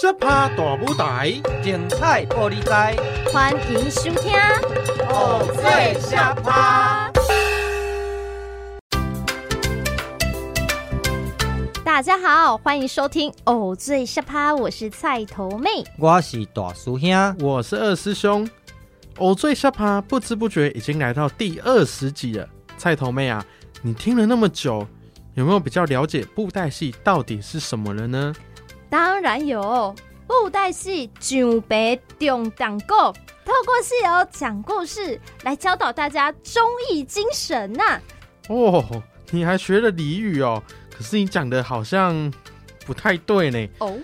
小趴大舞台，精彩玻璃台，欢迎收听《偶醉小趴》。大家好，欢迎收听《偶醉下趴》，我是菜头妹，我是大叔兄，我是二师兄。偶醉下趴不知不觉已经来到第二十集了。菜头妹啊，你听了那么久，有没有比较了解布袋戏到底是什么了呢？当然有，布袋戏上白中当古，透过戏偶讲故事来教导大家忠义精神呐、啊。哦，你还学了俚语哦？可是你讲的好像不太对呢。哦。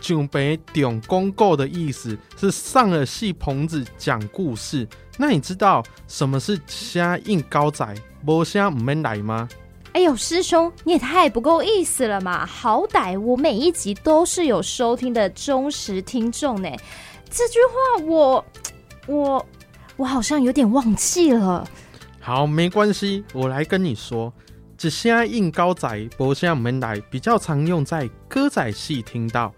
上白中公购的意思是上了戏棚子讲故事。那你知道什么是声音高仔，无虾唔免来吗？哎呦，师兄，你也太不够意思了嘛！好歹我每一集都是有收听的忠实听众呢。这句话我我我好像有点忘记了。好，没关系，我来跟你说，一声音高仔，无声唔免来，比较常用在歌仔戏听到。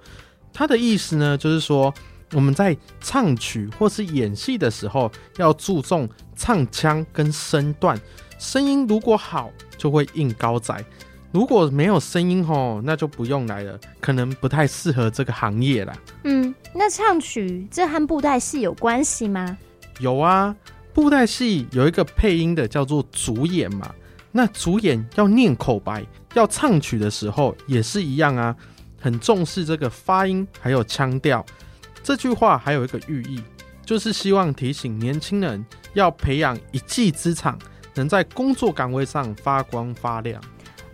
它的意思呢，就是说我们在唱曲或是演戏的时候，要注重唱腔跟身段，声音如果好，就会应高仔；如果没有声音吼，那就不用来了，可能不太适合这个行业啦。嗯，那唱曲这和布袋戏有关系吗？有啊，布袋戏有一个配音的叫做主演嘛，那主演要念口白，要唱曲的时候也是一样啊。很重视这个发音，还有腔调。这句话还有一个寓意，就是希望提醒年轻人要培养一技之长，能在工作岗位上发光发亮。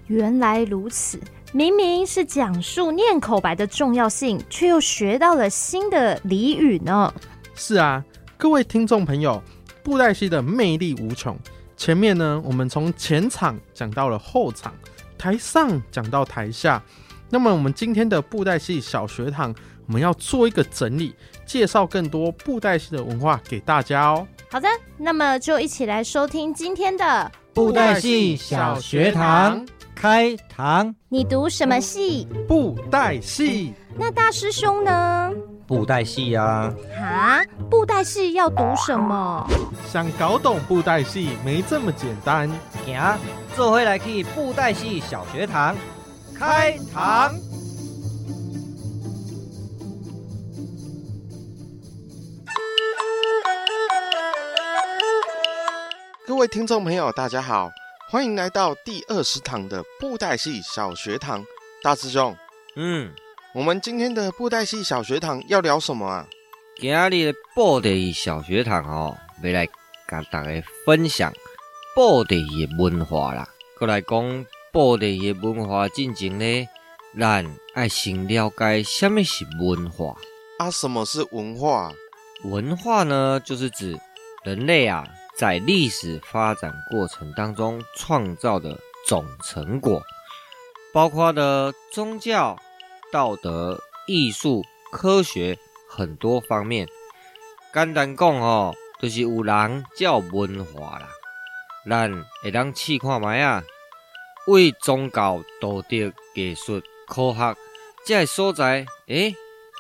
原来如此，明明是讲述念口白的重要性，却又学到了新的俚语呢。是啊，各位听众朋友，布袋戏的魅力无穷。前面呢，我们从前场讲到了后场，台上讲到台下。那么我们今天的布袋戏小学堂，我们要做一个整理，介绍更多布袋戏的文化给大家哦。好的，那么就一起来收听今天的布袋戏小学堂开堂。你读什么戏？布袋戏。那大师兄呢？布袋戏呀。啊，布袋戏要读什么？想搞懂布袋戏没这么简单。行，这回来去布袋戏小学堂。开堂，各位听众朋友，大家好，欢迎来到第二十堂的布袋戏小学堂。大师兄，嗯，我们今天的布袋戏小学堂要聊什么啊？今日的布袋戏小学堂哦，要来跟大家分享布袋戏的文化啦，过来讲。布袋戏文化进前呢，咱爱先了解什么是文化啊？什么是文化？文化呢，就是指人类啊在历史发展过程当中创造的总成果，包括的宗教、道德、艺术、科学很多方面。简单讲哦，就是有人叫文化啦。咱会当试看卖啊。为宗教、道德、艺术、科学这些所在，诶，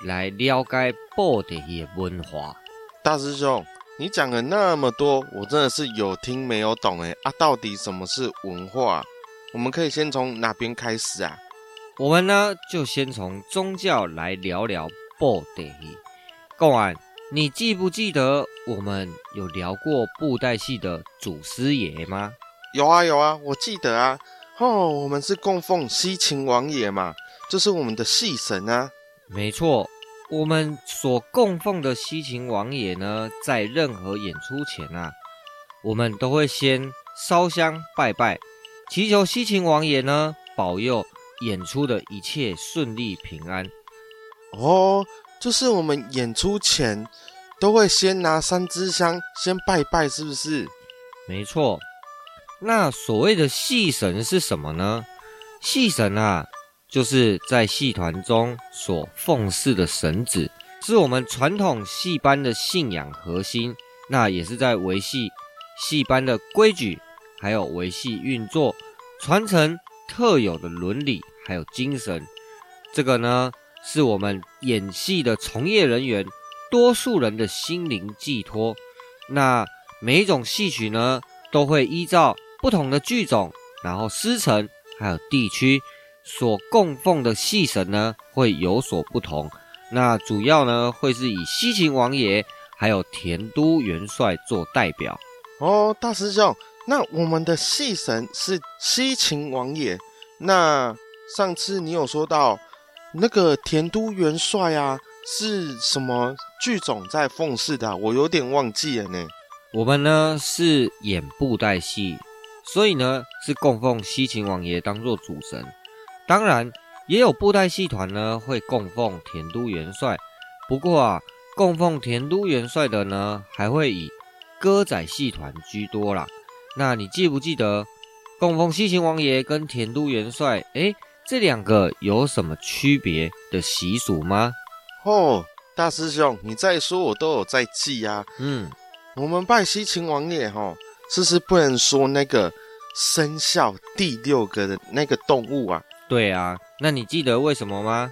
来了解布袋戏的文化。大师兄，你讲了那么多，我真的是有听没有懂诶啊！到底什么是文化？我们可以先从哪边开始啊？我们呢，就先从宗教来聊聊布袋戏。讲完，你记不记得我们有聊过布袋戏的祖师爷吗？有啊有啊，我记得啊。哦，我们是供奉西秦王爷嘛，这是我们的戏神啊。没错，我们所供奉的西秦王爷呢，在任何演出前啊，我们都会先烧香拜拜，祈求西秦王爷呢保佑演出的一切顺利平安。哦，就是我们演出前都会先拿三支香先拜拜，是不是？没错。那所谓的戏神是什么呢？戏神啊，就是在戏团中所奉祀的神祇，是我们传统戏班的信仰核心。那也是在维系戏班的规矩，还有维系运作、传承特有的伦理还有精神。这个呢，是我们演戏的从业人员多数人的心灵寄托。那每一种戏曲呢，都会依照不同的剧种，然后师承还有地区所供奉的戏神呢，会有所不同。那主要呢，会是以西秦王爷还有田都元帅做代表。哦，大师兄，那我们的戏神是西秦王爷。那上次你有说到那个田都元帅啊，是什么剧种在奉祀的啊？我有点忘记了呢。我们呢是演布袋戏，所以呢是供奉西秦王爷当做主神。当然也有布袋戏团呢会供奉田都元帅，不过啊，供奉田都元帅的呢还会以歌仔戏团居多啦。那你记不记得供奉西秦王爷跟田都元帅？诶，这两个有什么区别的习俗吗？哦，大师兄，你再说我都有在记啊。嗯，我们拜西秦王爷哈，是不是不能说那个生肖第六个的那个动物啊？对啊，那你记得为什么吗？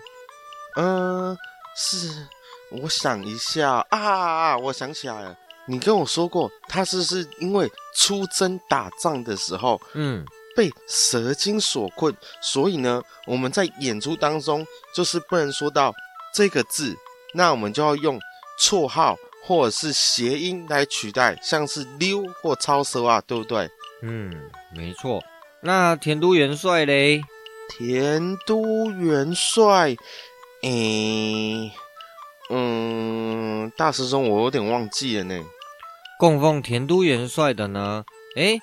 嗯、呃，是，我想一下啊，我想起来了。你跟我说过，他是是因为出征打仗的时候，嗯，被蛇精所困，所以呢，我们在演出当中就是不能说到这个字，那我们就要用绰号或者是谐音来取代，像是溜或超蛇啊，对不对？嗯，没错。那田都元帅嘞？田都元帅，诶、嗯，大师兄，我有点忘记了呢。供奉田都元帅的呢？诶，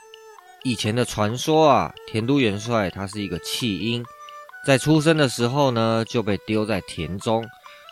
以前的传说啊，田都元帅他是一个弃婴，在出生的时候呢就被丢在田中。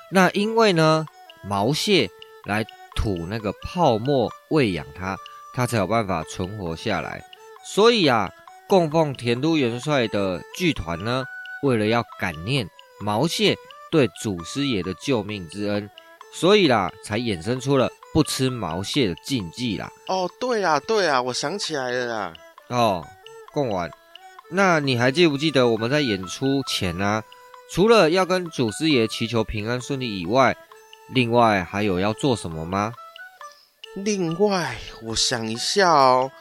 那因为呢毛蟹来吐那个泡沫喂养他，他才有办法存活下来。所以啊，供奉田都元帅的剧团呢，为了要感念毛蟹对祖师爷的救命之恩，所以啦，才衍生出了。不吃毛蟹的禁忌啦！哦，对啊，对啊，我想起来了啦。哦，供完，那你还记不记得我们在演出前呢、啊，除了要跟祖师爷祈求平安顺利以外，另外还有要做什么吗？另外，我想一下哦。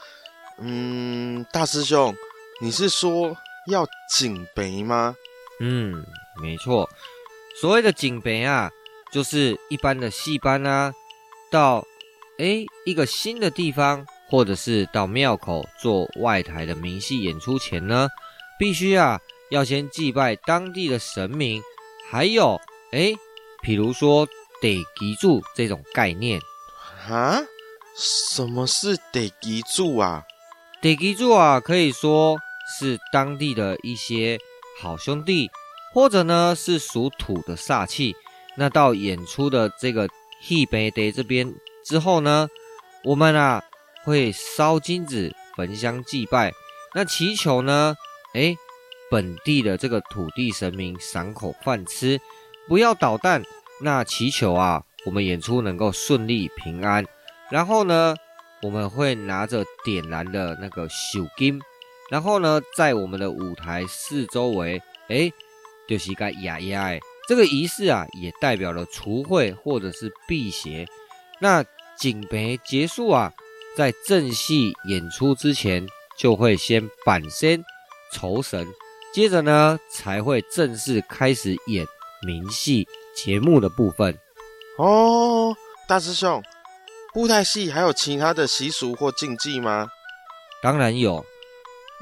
嗯，大师兄，你是说要警杯吗？嗯，没错。所谓的警杯啊，就是一般的戏班啊。到，诶，一个新的地方，或者是到庙口做外台的明戏演出前呢，必须啊，要先祭拜当地的神明，还有，诶，比如说得吉住这种概念。啊？什么是得吉住啊？地基主啊，可以说是当地的一些好兄弟，或者呢是属土的煞气。那到演出的这个。戏班在这边之后呢，我们啊会烧金纸、焚香祭拜，那祈求呢，诶，本地的这个土地神明赏口饭吃，不要捣蛋。那祈求啊，我们演出能够顺利平安。然后呢，我们会拿着点燃的那个手金，然后呢，在我们的舞台四周围，诶，就是一个压压诶。这个仪式啊，也代表了除秽或者是辟邪。那警杯结束啊，在正戏演出之前，就会先板身酬神，接着呢，才会正式开始演名戏节目的部分。哦，大师兄，布袋戏还有其他的习俗或禁忌吗？当然有。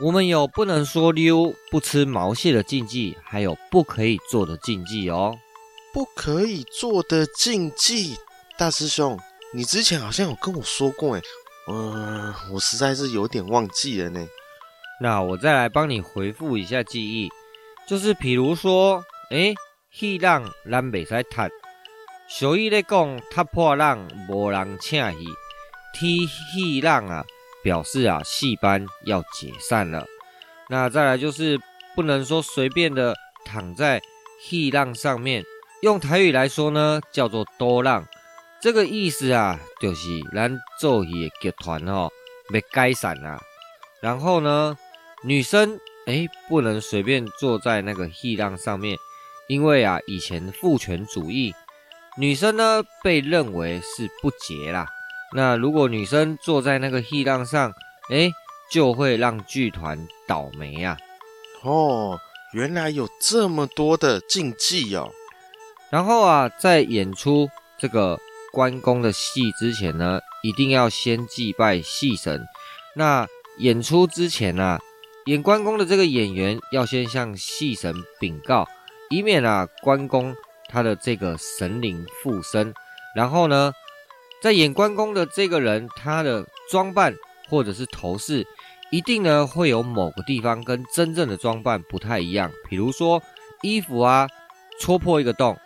我们有不能说溜、不吃毛蟹的禁忌，还有不可以做的禁忌哦。不可以做的禁忌，大师兄，你之前好像有跟我说过诶。嗯，我实在是有点忘记了呢。那我再来帮你回复一下记忆，就是比如说，诶，戏浪咱袂使踢，所以咧讲，踢破浪无人请戏，踢戏浪啊。表示啊，戏班要解散了。那再来就是不能说随便的躺在戏浪上面，用台语来说呢，叫做多浪。这个意思啊，就是咱做戏的剧团哦，要解散啊。然后呢，女生诶不能随便坐在那个戏浪上面，因为啊，以前父权主义，女生呢被认为是不洁啦。那如果女生坐在那个戏浪上，哎，就会让剧团倒霉啊。哦，原来有这么多的禁忌哦。然后啊，在演出这个关公的戏之前呢，一定要先祭拜戏神。那演出之前呢、啊，演关公的这个演员要先向戏神禀告，以免啊关公他的这个神灵附身。然后呢，在演关公的这个人，他的装扮或者是头饰，一定呢会有某个地方跟真正的装扮不太一样，比如说衣服啊戳破一个洞。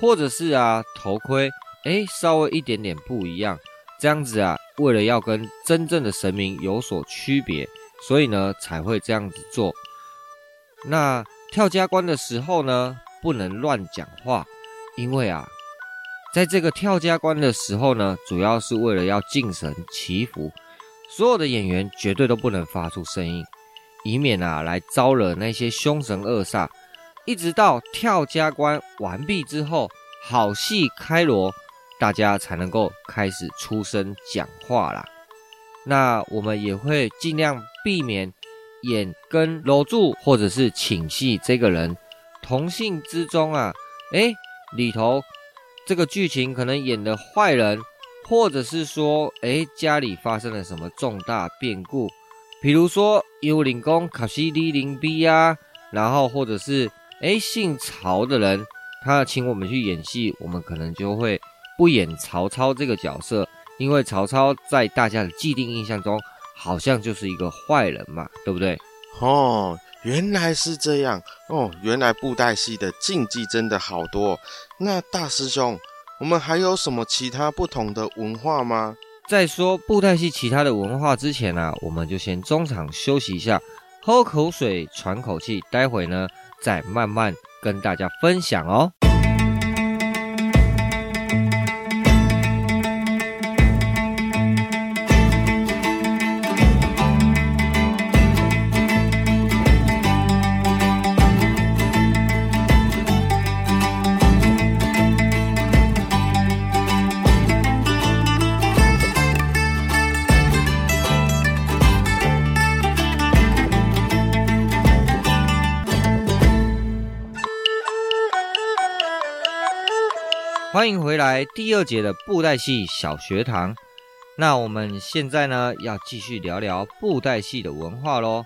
或者是啊，头盔，哎，稍微一点点不一样，这样子啊，为了要跟真正的神明有所区别，所以呢才会这样子做。那跳家关的时候呢，不能乱讲话，因为啊，在这个跳家关的时候呢，主要是为了要敬神祈福，所有的演员绝对都不能发出声音，以免啊来招惹那些凶神恶煞。一直到跳家关完毕之后，好戏开锣，大家才能够开始出声讲话啦。那我们也会尽量避免演跟搂住或者是请戏这个人同性之中啊，诶，里头这个剧情可能演的坏人，或者是说，诶，家里发生了什么重大变故，比如说幽灵公卡西里林比呀，然后或者是。哎，姓曹的人，他请我们去演戏，我们可能就会不演曹操这个角色，因为曹操在大家的既定印象中，好像就是一个坏人嘛，对不对？哦，原来是这样哦，原来布袋戏的禁忌真的好多。那大师兄，我们还有什么其他不同的文化吗？在说布袋戏其他的文化之前呢、啊，我们就先中场休息一下，喝口水，喘口气，待会呢。再慢慢跟大家分享哦。欢迎回来，第二节的布袋戏小学堂。那我们现在呢，要继续聊聊布袋戏的文化喽。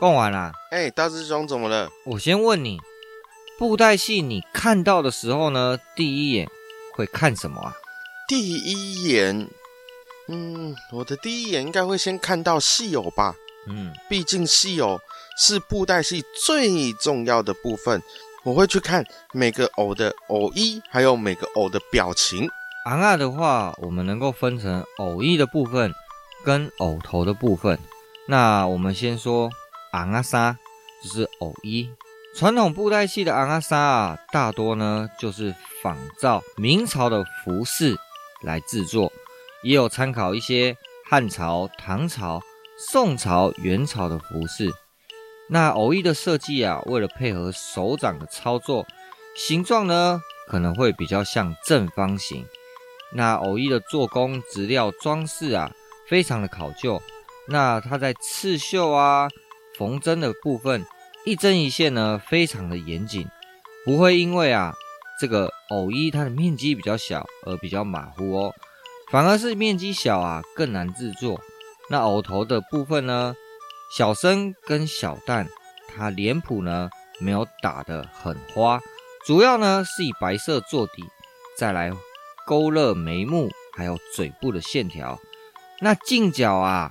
逛完啦。哎，大师兄怎么了？我先问你，布袋戏你看到的时候呢，第一眼会看什么啊？第一眼，嗯，我的第一眼应该会先看到戏偶吧。嗯，毕竟戏偶是布袋戏最重要的部分。我会去看每个偶的偶衣，还有每个偶的表情。尪仔的话，我们能够分成偶衣的部分跟偶头的部分。那我们先说尪仔衫，就是偶衣。传统布袋戏的尪仔衫啊，大多呢就是仿照明朝的服饰来制作，也有参考一些汉朝、唐朝、宋朝、元朝的服饰。那偶衣的设计啊，为了配合手掌的操作，形状呢可能会比较像正方形。那偶衣的做工、质料、装饰啊，非常的考究。那它在刺绣啊、缝针的部分，一针一线呢，非常的严谨，不会因为啊这个偶衣它的面积比较小而比较马虎哦，反而是面积小啊更难制作。那偶头的部分呢？小生跟小旦，他脸谱呢没有打得很花，主要呢是以白色做底，再来勾勒眉目，还有嘴部的线条。那近角啊、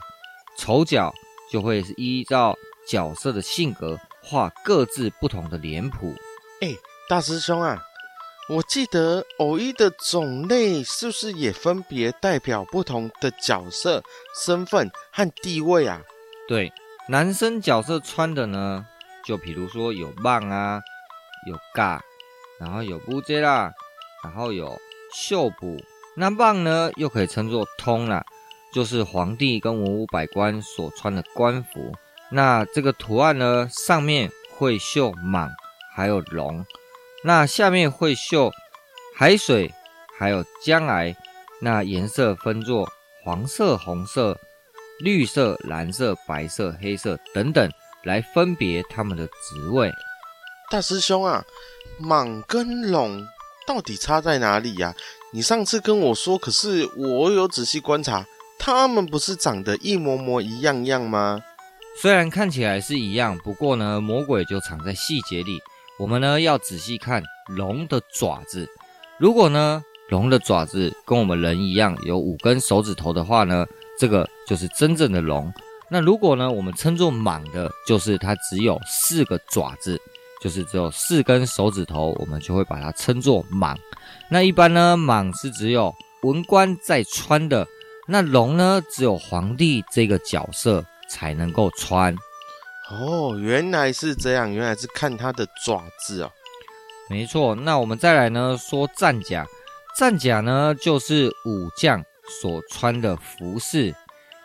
丑角就会是依照角色的性格画各自不同的脸谱。哎，大师兄啊，我记得偶一的种类是不是也分别代表不同的角色、身份和地位啊？对。男生角色穿的呢，就比如说有棒啊，有嘎，然后有布遮啦，然后有袖补。那棒呢，又可以称作通啦，就是皇帝跟文武百官所穿的官服。那这个图案呢，上面会绣蟒，还有龙。那下面会绣海水，还有江崖，那颜色分作黄色、红色、绿色、蓝色、白色、黑色等等，来分别它们的职位。大师兄啊，蟒跟龙到底差在哪里呀、啊？你上次跟我说，可是我有仔细观察，它们不是长得一模模一样样吗？虽然看起来是一样，不过呢，魔鬼就藏在细节里。我们呢要仔细看龙的爪子。如果呢龙的爪子跟我们人一样有五根手指头的话呢，这个就是真正的龙。那如果呢我们称作蟒的，就是它只有四个爪子，就是只有四根手指头，我们就会把它称作蟒。那一般呢蟒是只有文官在穿的，那龙呢只有皇帝这个角色。才能够穿哦，原来是这样，原来是看它的爪子哦。没错，那我们再来呢说战甲，战甲呢就是武将所穿的服饰。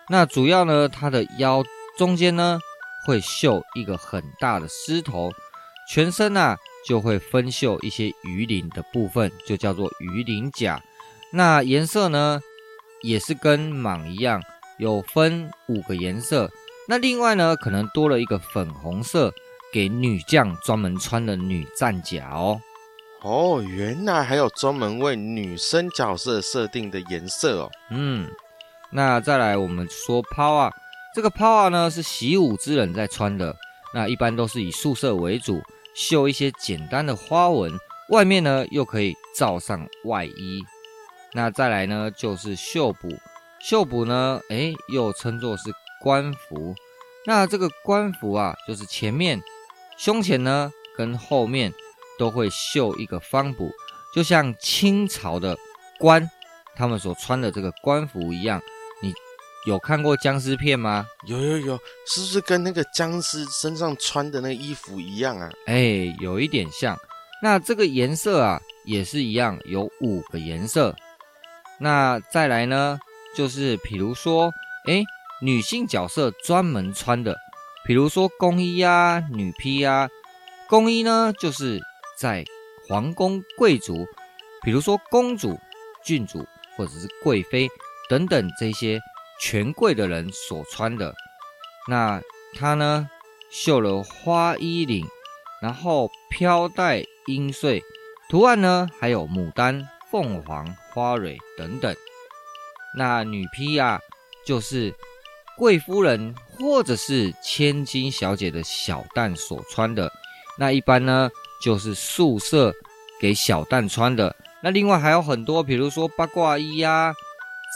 那主要呢，它的腰中间呢会绣一个很大的狮头，全身啊就会分绣一些鱼鳞的部分，就叫做鱼鳞甲。那颜色呢也是跟蟒一样。有分五个颜色，那另外呢，可能多了一个粉红色，给女将专门穿的女战甲哦。哦，原来还有专门为女生角色设定的颜色哦。嗯，那再来我们说抛啊，这个抛啊呢是习武之人在穿的，那一般都是以素色为主，绣一些简单的花纹，外面呢又可以罩上外衣。那再来呢就是绣补。绣补呢，哎，又称作是官服。那这个官服啊，就是前面、胸前呢，跟后面都会绣一个方补，就像清朝的官他们所穿的这个官服一样。你有看过僵尸片吗？有有有，是不是跟那个僵尸身上穿的那个衣服一样啊？哎，有一点像。那这个颜色啊，也是一样，有五个颜色。那再来呢？就是比如说，哎，女性角色专门穿的，比如说宫衣啊、女披啊。宫衣呢，就是在皇宫贵族，比如说公主、郡主或者是贵妃等等这些权贵的人所穿的。那它呢，绣了花衣领，然后飘带缨穗，图案呢还有牡丹、凤凰、花蕊等等。那女披啊，就是贵夫人或者是千金小姐的小旦所穿的。那一般呢，就是宿舍给小旦穿的。那另外还有很多，比如说八卦衣呀、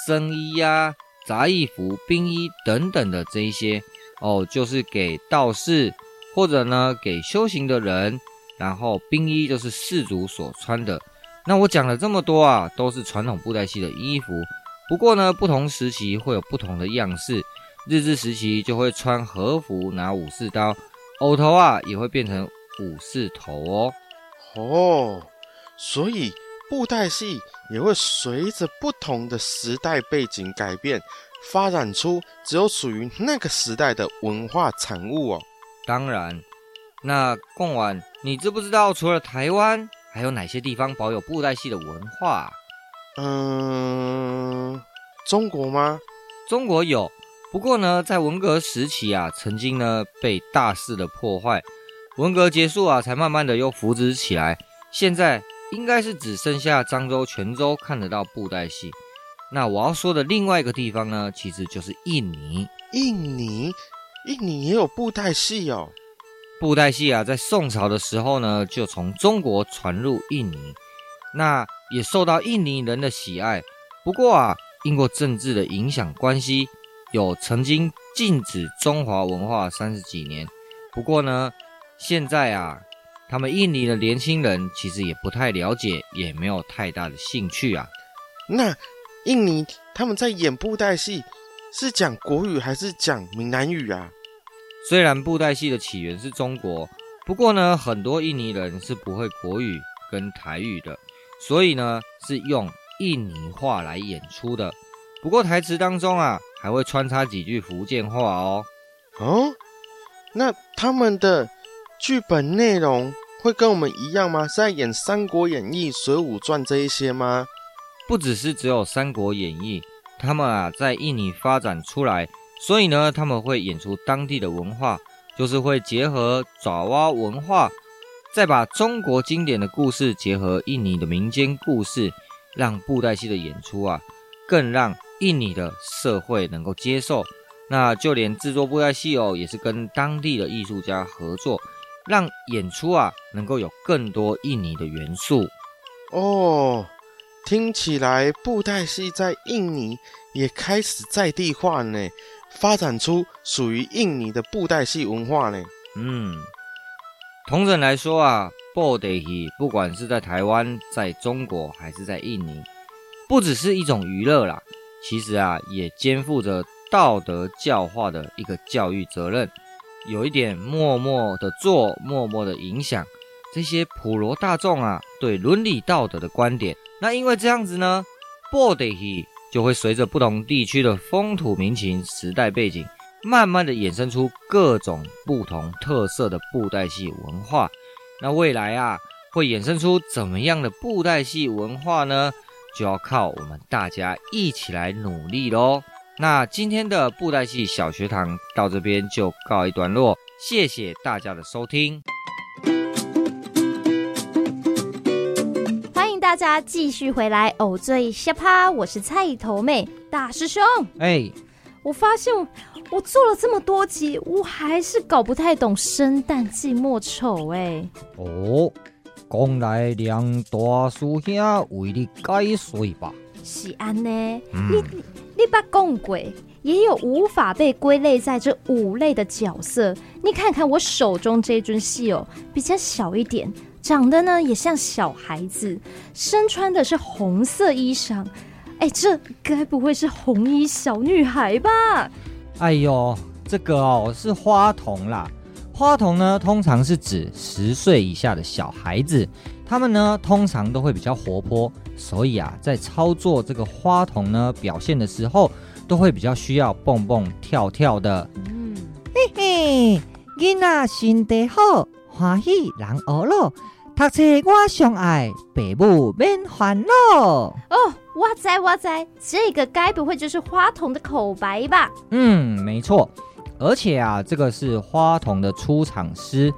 僧衣呀、杂役服、兵衣等等的这一些哦，就是给道士或者呢给修行的人。然后兵衣就是士族所穿的。那我讲了这么多啊，都是传统布袋戏的衣服。不过呢，不同时期会有不同的样式。日治时期就会穿和服，拿武士刀，偶头啊也会变成武士头哦。哦，所以布袋戏也会随着不同的时代背景改变，发展出只有属于那个时代的文化产物哦。当然，那贡丸，你知不知道除了台湾，还有哪些地方保有布袋戏的文化？嗯，中国吗？中国有，不过呢，在文革时期啊，曾经呢被大肆的破坏。文革结束啊，才慢慢的又扶植起来。现在应该是只剩下漳州、泉州看得到布袋戏。那我要说的另外一个地方呢，其实就是印尼。印尼，印尼也有布袋戏哦。布袋戏啊，在宋朝的时候呢，就从中国传入印尼。那也受到印尼人的喜爱，不过啊，因过政治的影响关系，有曾经禁止中华文化三十几年。不过呢，现在啊，他们印尼的年轻人其实也不太了解，也没有太大的兴趣啊。那印尼他们在演布袋戏是讲国语还是讲闽南语啊？虽然布袋戏的起源是中国，不过呢，很多印尼人是不会国语跟台语的。所以呢，是用印尼话来演出的。不过台词当中啊，还会穿插几句福建话哦。哦，那他们的剧本内容会跟我们一样吗？是在演《三国演义》《水浒传》这一些吗？不只是只有《三国演义》，他们啊在印尼发展出来，所以呢他们会演出当地的文化，就是会结合爪哇文化，再把中国经典的故事结合印尼的民间故事，让布袋戏的演出啊更让印尼的社会能够接受。那就连制作布袋戏哦，也是跟当地的艺术家合作，让演出啊能够有更多印尼的元素哦。听起来布袋戏在印尼也开始在地化呢，发展出属于印尼的布袋戏文化呢。嗯，同人来说啊，布袋戏不管是在台湾、在中国还是在印尼，不只是一种娱乐啦，其实啊也肩负着。道德教化的一个教育责任，有一点默默的做，默默的影响这些普罗大众啊对伦理道德的观点。那因为这样子呢，布袋戏就会随着不同地区的风土民情、时代背景，慢慢的衍生出各种不同特色的布袋戏文化。那未来啊，会衍生出怎么样的布袋戏文化呢？就要靠我们大家一起来努力喽。那今天的布袋戏小学堂到这边就告一段落，谢谢大家的收听。欢迎大家继续回来，偶最下趴，我是菜头妹大师兄。哎、欸，我发现我做了这么多集，我还是搞不太懂生旦净末丑哎。哦，讲来两大师兄为你解说吧。是安呢，嗯、你你把共鬼也有无法被归类在这五类的角色。你看看我手中这尊戏偶，比较小一点，长得呢也像小孩子，身穿的是红色衣裳。哎，这该不会是红衣小女孩吧？哎呦，这个哦是花童啦。花童呢，通常是指十岁以下的小孩子，他们呢通常都会比较活泼。所以啊，在操作这个花童呢，表现的时候，都会比较需要蹦蹦跳跳的。嗯，嘿嘿，囡仔心地好，欢喜人学咯。读册我上爱，爸母免烦恼。哦，哇塞哇塞，这个该不会就是花童的口白吧？嗯，没错。而且啊，这个是花童的出场诗。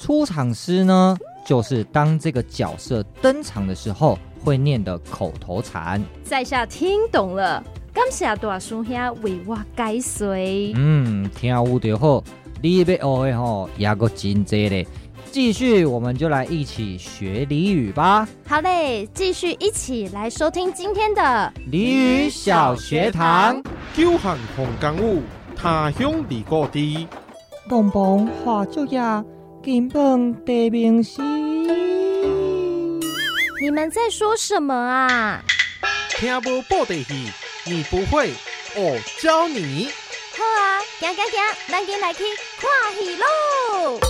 出场诗呢，就是当这个角色登场的时候。会念的口头禅，在下听懂了，感谢大叔兄为我解说。嗯，听有就好，你要学的吼也够真多嘞。继续，我们就来一起学俚语吧。好嘞，继续一起来收听今天的俚语小学堂。久旱逢甘雨，他乡离故知。东风化作叶，金榜题名时。你们在说什么啊？听不布袋戏，你不会，我教你。好啊，行行行，咱进来去看戏喽。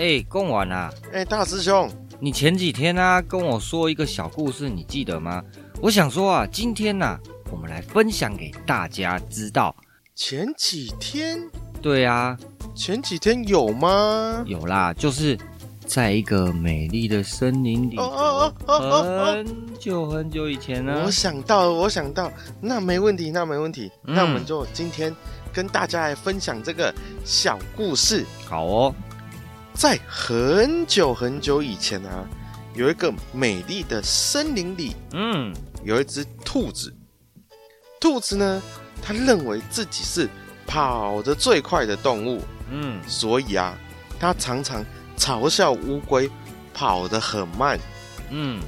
哎，贡丸啊！哎，大师兄，你前几天啊跟我说一个小故事，你记得吗？我想说啊，今天呐、啊，我们来分享给大家知道。前几天？对啊。前几天有吗？有啦，就是在一个美丽的森林里头，很久很久以前呢。我想到，我想到，那没问题，那没问题。嗯、那我们就今天跟大家来分享这个小故事。好哦，在很久很久以前啊，有一个美丽的森林里，嗯，有一只兔子。兔子呢，它认为自己是跑得最快的动物。嗯，所以啊，他常常嘲笑乌龟跑得很慢。嗯，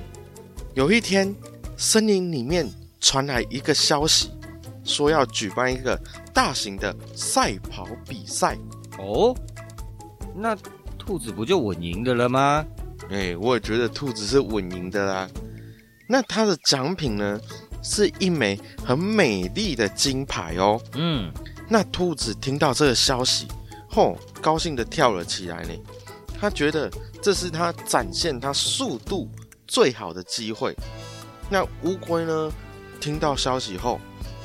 有一天，森林里面传来一个消息，说要举办一个大型的赛跑比赛。哦，那兔子不就稳赢的了吗？哎，我也觉得兔子是稳赢的啦。那它的奖品呢，是一枚很美丽的金牌哦。嗯，那兔子听到这个消息。哦，高兴的跳了起来呢。他觉得这是他展现他速度最好的机会。那乌龟呢？听到消息后，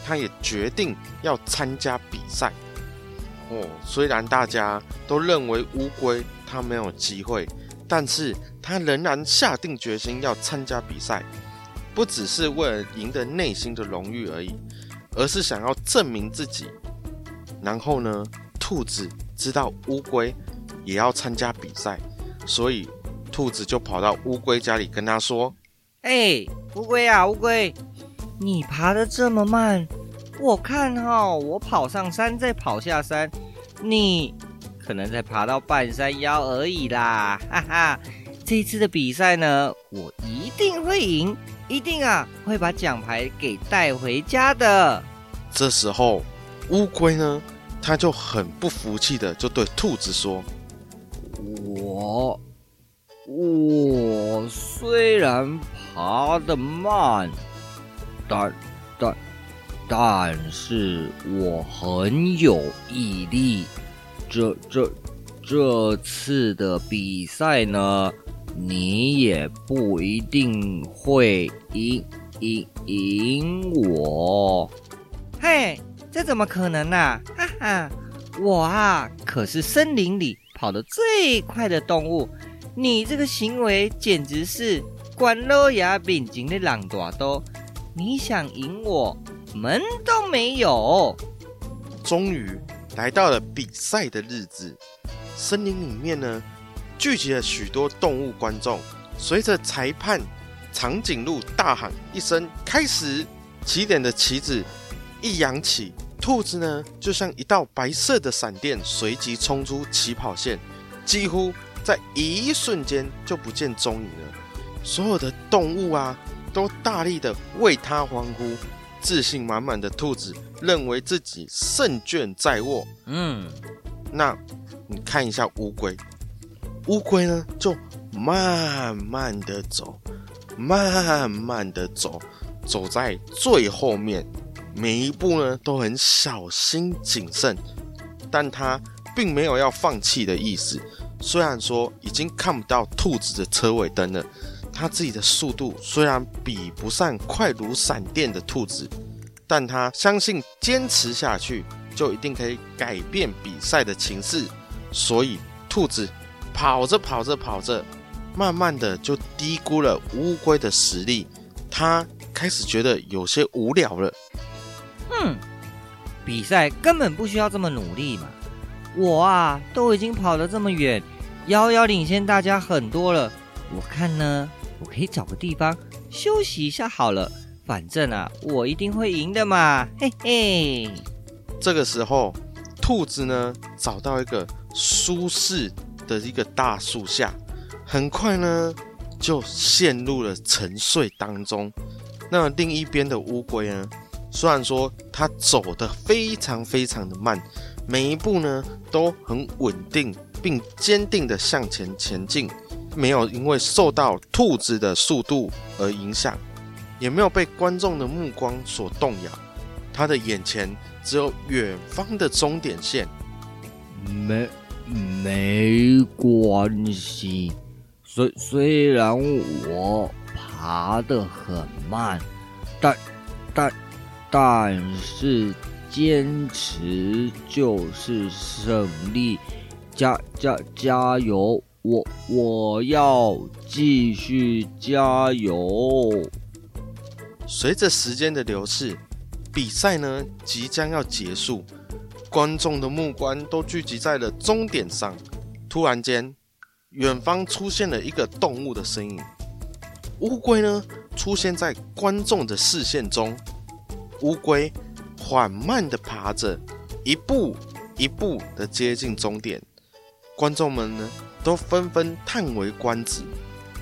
他也决定要参加比赛。哦，虽然大家都认为乌龟它没有机会，但是它仍然下定决心要参加比赛，不只是为了赢得内心的荣誉而已，而是想要证明自己。然后呢，兔子知道乌龟也要参加比赛，所以兔子就跑到乌龟家里跟他说：“哎，乌龟啊，乌龟，你爬得这么慢。”我看哈、哦，我跑上山再跑下山，你可能才爬到半山腰而已啦，哈哈！这一次的比赛呢，我一定会赢，一定啊会把奖牌给带回家的。这时候，乌龟呢，它就很不服气的就对兔子说：“我我虽然爬得慢，但但。”但是我很有毅力，这这这次的比赛呢，你也不一定会赢赢赢我。嘿，这怎么可能呢？哈哈，我啊可是森林里跑得最快的动物，你这个行为简直是关老爷面前的狼大刀，你想赢我？门都没有。终于来到了比赛的日子，森林里面呢，聚集了许多动物观众。随着裁判长颈鹿大喊一声“开始”，起点的旗子一扬起，兔子呢就像一道白色的闪电，随即冲出起跑线，几乎在一瞬间就不见踪影了。所有的动物啊，都大力的为它欢呼。自信满满的兔子认为自己胜券在握。嗯，那你看一下乌龟，乌龟呢就慢慢的走，慢慢的走，走在最后面，每一步呢都很小心谨慎，但它并没有要放弃的意思。虽然说已经看不到兔子的车尾灯了。他自己的速度虽然比不上快如闪电的兔子，但他相信坚持下去就一定可以改变比赛的情势。所以兔子跑着跑着跑着，慢慢的就低估了乌龟的实力。他开始觉得有些无聊了。嗯，比赛根本不需要这么努力嘛！我啊都已经跑得这么远，遥遥领先大家很多了。我看呢。我可以找个地方休息一下好了，反正啊，我一定会赢的嘛，嘿嘿。这个时候，兔子呢找到一个舒适的一个大树下，很快呢就陷入了沉睡当中。那另一边的乌龟呢，虽然说它走得非常非常的慢，每一步呢都很稳定并坚定的向前前进。没有因为受到兔子的速度而影响，也没有被观众的目光所动摇。他的眼前只有远方的终点线。没没关系，虽虽然我爬得很慢，但但但是坚持就是胜利。加加加油！我我要继续加油。随着时间的流逝，比赛呢即将要结束，观众的目光都聚集在了终点上。突然间，远方出现了一个动物的身影，乌龟呢出现在观众的视线中。乌龟缓慢地爬着，一步一步地接近终点。观众们呢？都纷纷叹为观止。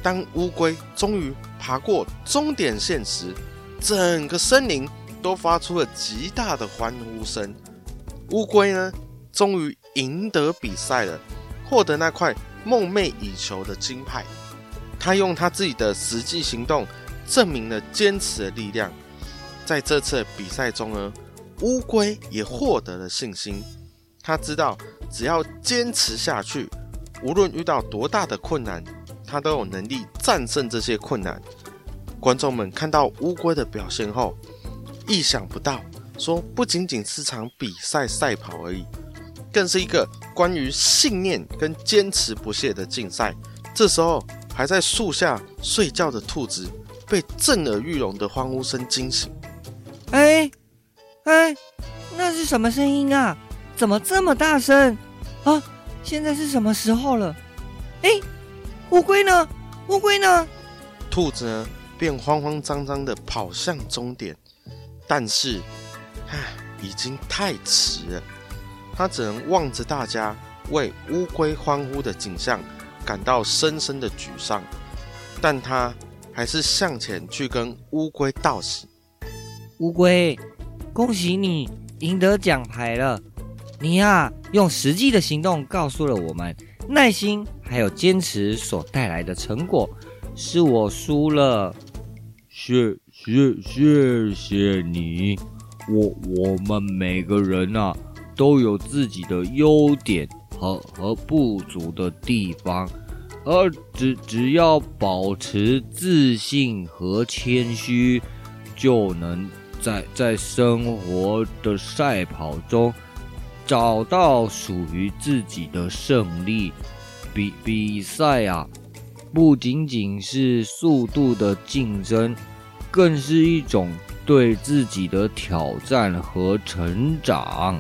当乌龟终于爬过终点线时，整个森林都发出了极大的欢呼声。乌龟呢，终于赢得比赛了，获得那块梦寐以求的金牌。他用他自己的实际行动证明了坚持的力量。在这次比赛中呢，乌龟也获得了信心。他知道，只要坚持下去。无论遇到多大的困难，他都有能力战胜这些困难。观众们看到乌龟的表现后，意想不到，说不仅仅是场比赛赛跑而已，更是一个关于信念跟坚持不懈的竞赛。这时候，还在树下睡觉的兔子被震耳欲聋的欢呼声惊醒。哎哎，那是什么声音啊？怎么这么大声啊？现在是什么时候了？哎，乌龟呢？乌龟呢？兔子呢，便慌慌张张的跑向终点，但是，唉，已经太迟了。他只能望着大家为乌龟欢呼的景象，感到深深的沮丧。但他还是向前去跟乌龟道喜：“乌龟，恭喜你赢得奖牌了！你呀，用实际的行动告诉了我们，耐心还有坚持所带来的成果。”是我输了，谢谢谢谢你，我我们每个人啊都有自己的优点和和不足的地方，而只只要保持自信和谦虚，就能在在生活的赛跑中找到属于自己的胜利。比比赛啊！不仅仅是速度的竞争，更是一种对自己的挑战和成长。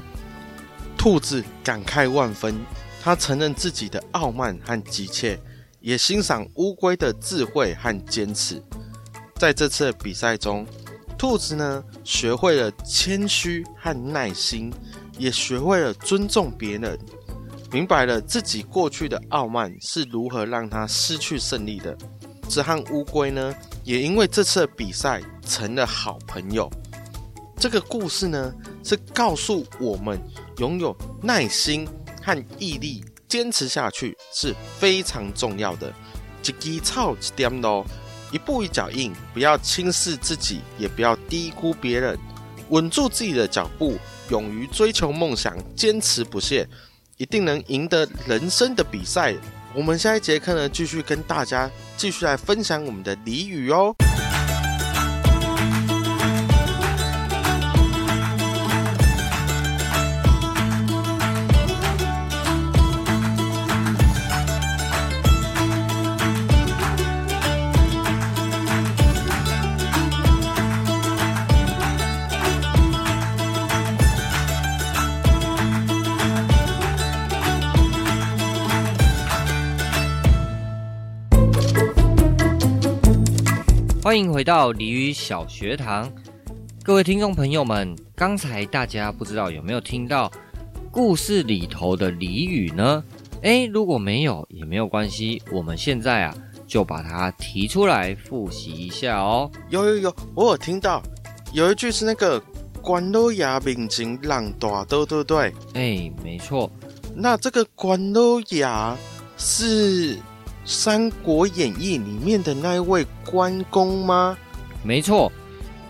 兔子感慨万分，他承认自己的傲慢和急切，也欣赏乌龟的智慧和坚持。在这次比赛中，兔子呢学会了谦虚和耐心，也学会了尊重别人。明白了自己过去的傲慢是如何让他失去胜利的，这和乌龟呢，也因为这次比赛成了好朋友。这个故事呢，是告诉我们拥有耐心和毅力，坚持下去是非常重要的。一枝草一点露，一步一脚印，不要轻视自己，也不要低估别人，稳住自己的脚步，勇于追求梦想，坚持不懈。一定能赢得人生的比赛。我们下一节课呢，继续跟大家继续来分享我们的俚语哦。欢迎回到俚语小学堂，各位听众朋友们，刚才大家不知道有没有听到故事里头的俚语呢？诶，如果没有也没有关系，我们现在啊就把它提出来复习一下哦。有有有，我有听到有一句是那个“关老爷面前浪大刀”，对不对？诶，没错。那这个关老爷是？《三国演义》里面的那一位关公吗？没错，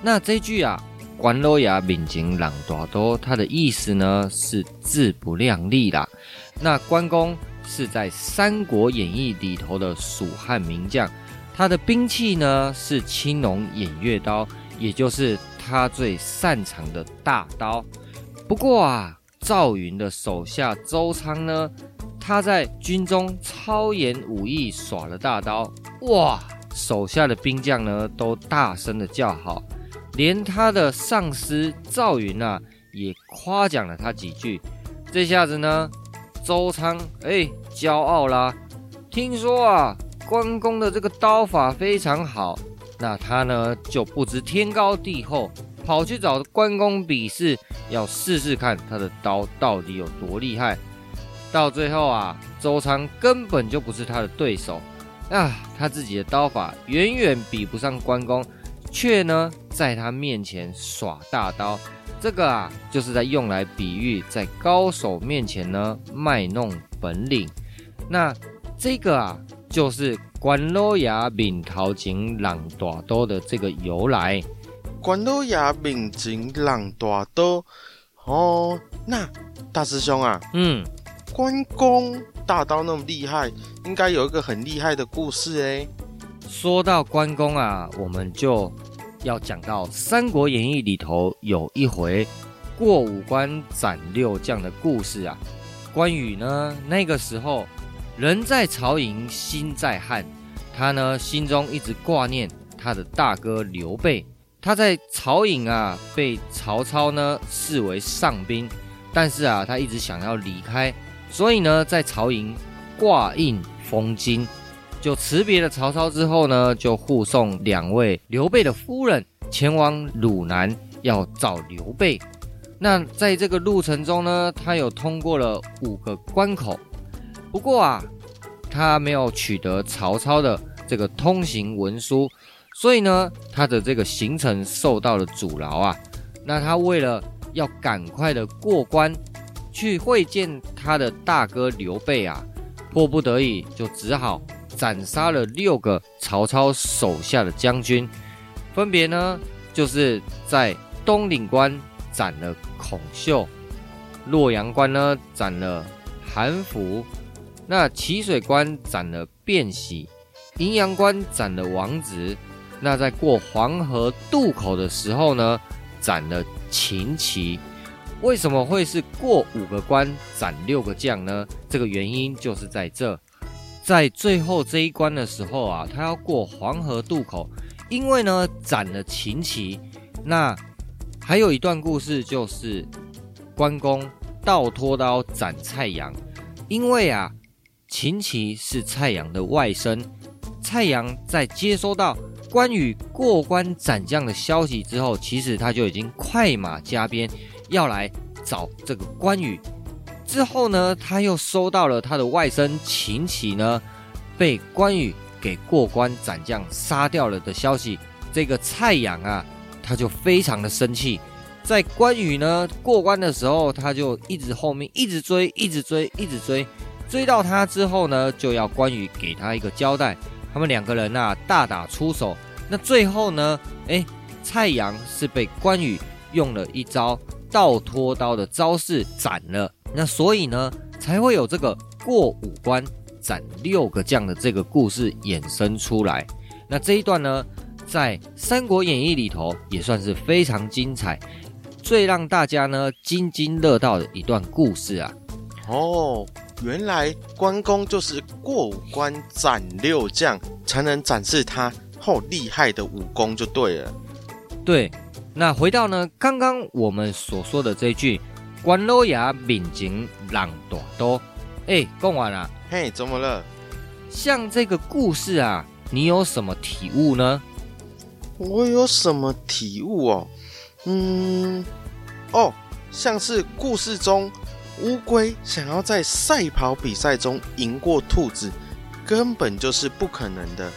那这句啊，“关老爷面前人大刀”，它的意思呢是自不量力啦。那关公是在《三国演义》里头的蜀汉名将，他的兵器呢是青龙偃月刀，也就是他最擅长的大刀。不过啊，赵云的手下周仓呢？他在军中超演武艺，耍了大刀，哇！手下的兵将呢都大声的叫好，连他的上司赵云啊也夸奖了他几句。这下子呢，周仓哎骄傲啦，听说啊关公的这个刀法非常好，那他呢就不知天高地厚，跑去找关公比试，要试试看他的刀到底有多厉害。到最后啊，周仓根本就不是他的对手啊！他自己的刀法远远比不上关公，却呢在他面前耍大刀。这个啊，就是在用来比喻在高手面前呢卖弄本领。那这个啊，就是关老爷面头前浪大刀的这个由来。关老爷面前浪大刀哦，那大师兄啊，嗯。关公大刀那么厉害，应该有一个很厉害的故事哎。说到关公啊，我们就要讲到《三国演义》里头有一回过五关斩六将的故事啊。关羽呢，那个时候人在曹营心在汉，他呢心中一直挂念他的大哥刘备。他在曹营啊被曹操呢视为上宾，但是啊他一直想要离开，所以呢在曹营挂印封金，就辞别了曹操之后呢，就护送两位刘备的夫人前往鲁南，要找刘备。那在这个路程中呢，他有通过了五个关口，不过啊，他没有取得曹操的这个通行文书，所以呢，他的这个行程受到了阻挠啊。那他为了要赶快的过关，去会见他的大哥刘备啊，迫不得已就只好斩杀了六个曹操手下的将军，分别呢就是在东岭关。斩了孔秀，洛阳关呢斩了韩福，那齐水关斩了卞喜，阴阳关斩了王直，那在过黄河渡口的时候呢，斩了秦琪。为什么会是过五个关斩六个将呢？这个原因就是在这，在最后这一关的时候啊，他要过黄河渡口，因为呢斩了秦琪，那。还有一段故事，就是关公倒拖刀斩蔡阳，因为啊，秦琪是蔡阳的外甥。蔡阳在接收到关羽过关斩将的消息之后，其实他就已经快马加鞭要来找这个关羽。之后呢，他又收到了他的外甥秦琪呢被关羽给过关斩将杀掉了的消息。这个蔡阳啊。他就非常的生气，在关羽呢过关的时候，他就一直后面一直追，一直追，一直追，追到他之后呢，就要关羽给他一个交代。他们两个人啊大打出手，那最后呢，哎，蔡阳是被关羽用了一招倒拖刀的招式斩了，那所以呢才会有这个过五关斩六个将的这个故事衍生出来。那这一段呢，在《三国演义》里头也算是非常精彩，最让大家呢津津乐道的一段故事啊！哦，原来关公就是过五关斩六将，才能展示他后厉害的武功就对了。对，那回到呢刚刚我们所说的这句“关老爷面前人大多”，哎，讲完了。嘿，怎么了？像这个故事啊，你有什么体悟呢？我有什么体悟哦？嗯，哦，像是故事中乌龟想要在赛跑比赛中赢过兔子，根本就是不可能的。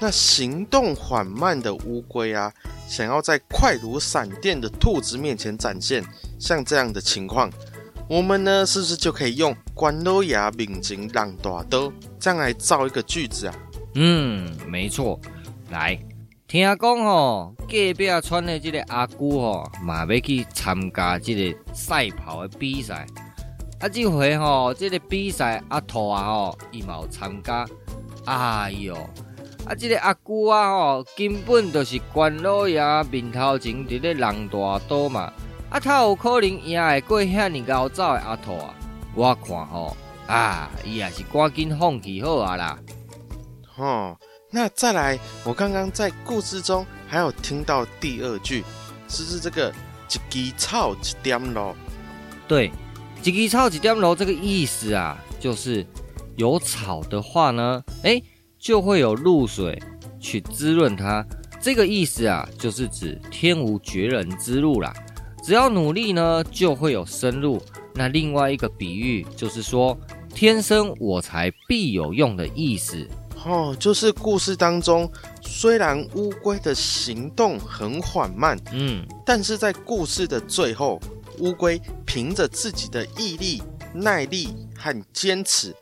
那行动缓慢的乌龟啊，想要在快如闪电的兔子面前展现像这样的情况，我们呢是不是就可以用“关老爷面前人大刀”这样来造一个句子啊？嗯，没错，来。听讲吼，隔壁村的这个阿姑吼，嘛要去参加这个赛跑的比赛。啊，这回吼，这个比赛阿兔啊吼，伊嘛有参加。哎哟，啊，这个阿姑啊吼，根本就是关老爷面头前伫咧人大刀嘛。啊，他有可能赢会过遐尼高走的阿兔啊？我看吼，啊，伊也是赶紧放弃好啊啦。吼。那再来，我刚刚在故事中还有听到第二句，是不是这个“一枝草一点露”？对，“一枝草一点露”这个意思啊，就是有草的话呢，哎，就会有露水去滋润它。这个意思啊，就是指天无绝人之路啦，只要努力呢，就会有生路。那另外一个比喻就是说，天生我材必有用的意思。哦，就是故事当中，虽然乌龟的行动很缓慢，嗯，但是在故事的最后，乌龟凭着自己的毅力、耐力和坚持，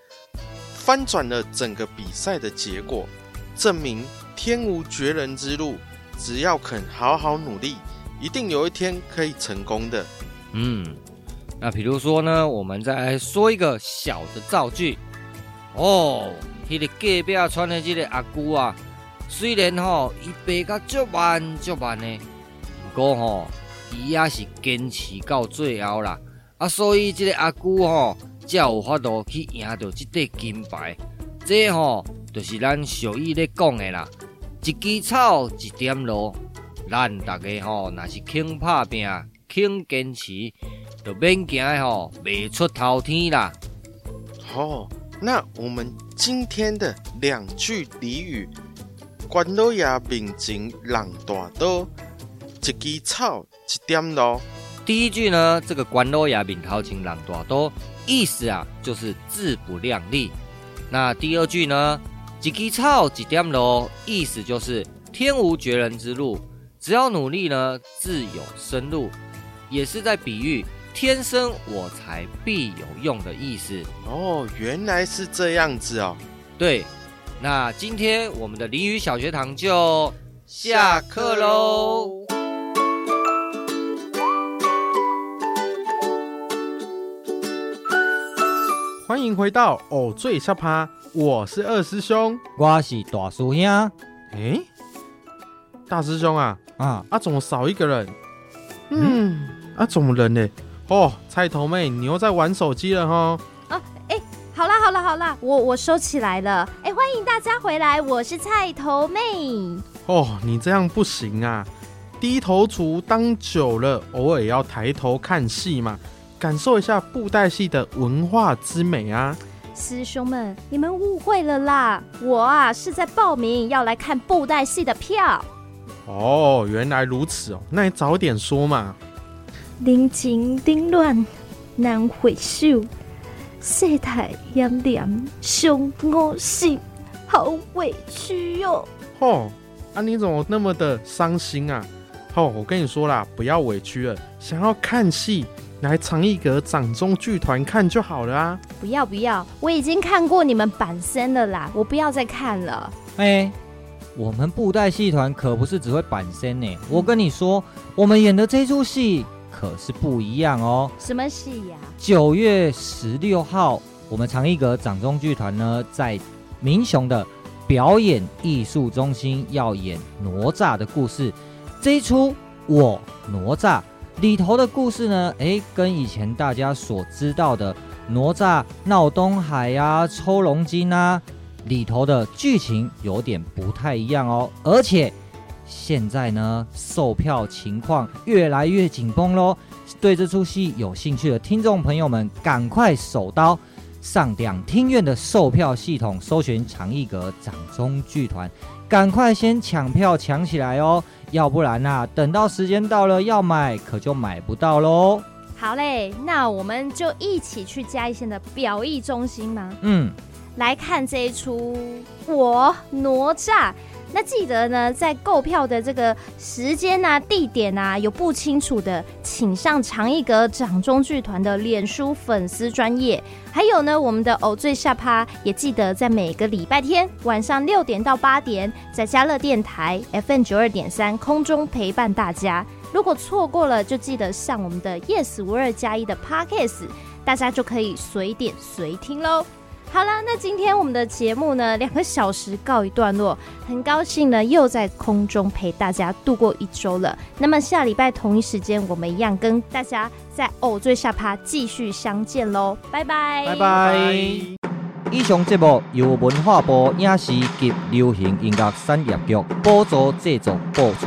翻转了整个比赛的结果，证明天无绝人之路，只要肯好好努力，一定有一天可以成功的。嗯，那比如说呢，我们再来说一个小的造句，哦。迄个隔壁村的这个阿姑啊，虽然吼伊爬甲足慢足慢的，不过吼伊也是坚持到最后啦。啊，所以这个阿姑吼才有法度去赢到这块金牌。这吼，就是咱俗语咧讲的啦，一枝草，一点露。咱大家吼，若是肯打拼、肯坚持，就免惊吼，未出头天啦。哦，那我们今天的两句俚语，关老爷面前人大刀，一枝草，一点露。第一句呢，这个关老爷面头前人大刀，意思啊，就是自不量力。那第二句呢，一枝草，一点露，意思就是天无绝人之路。只要努力呢，自有生路，也是在比喻天生我材必有用的意思。哦，原来是这样子哦。对，那今天我们的俚语小学堂就下课喽。欢迎回到偶醉沙趴，我是二师兄，我是大师兄。哎，大师兄啊！啊啊！怎么少一个人？嗯，嗯啊，怎么人呢？哦，菜头妹，你又在玩手机了哈？啊，哎，好啦好啦好啦，我我收起来了。哎，欢迎大家回来，我是菜头妹。哦，你这样不行啊！低头族当久了，偶尔要抬头看戏嘛，感受一下布袋戏的文化之美啊！师兄们，你们误会了啦，我啊是在报名要来看布袋戏的票。哦，原来如此哦，那你早点说嘛。人情冷暖难回首，世态炎凉伤我心，好委屈哟、哦。哦，啊，你怎么那么的伤心啊？哦，我跟你说啦，不要委屈了，想要看戏，来长一阁掌中剧团看就好了啊。不要不要，我已经看过你们板身了啦，我不要再看了。哎、欸。我们布袋戏团可不是只会板身呢，我跟你说，我们演的这出戏可是不一样哦。什么戏呀？九月十六号，我们长一阁掌中剧团呢，在民雄的表演艺术中心要演哪吒的故事。这一出我哪吒里头的故事呢，诶，跟以前大家所知道的哪吒闹东海呀、抽龙筋啊。里头的剧情有点不太一样哦，而且现在呢，售票情况越来越紧绷喽。对这出戏有兴趣的听众朋友们，赶快手刀上两厅院的售票系统，搜寻长艺阁掌中剧团，赶快先抢票抢起来哦，要不然啊，等到时间到了要买，可就买不到喽。好嘞，那我们就一起去嘉义县的表艺中心吗？嗯。来看这一出我哪吒，那记得呢，在购票的这个时间啊、地点啊有不清楚的，请上长艺阁掌中剧团的脸书粉丝专页，还有呢，我们的偶醉下趴也记得在每个礼拜天晚上六点到八点，在嘉乐电台 FM 九二点三空中陪伴大家。如果错过了，就记得上我们的 Yes 五二加一的 Podcast，大家就可以随点随听喽。好了，那今天我们的节目呢，两个小时告一段落。很高兴呢，又在空中陪大家度过一周了。那么下礼拜同一时间，我们一样跟大家在偶醉下趴继续相见喽，拜拜，拜拜。以上节目由文化部影视及流行音乐产业局补助制作播出。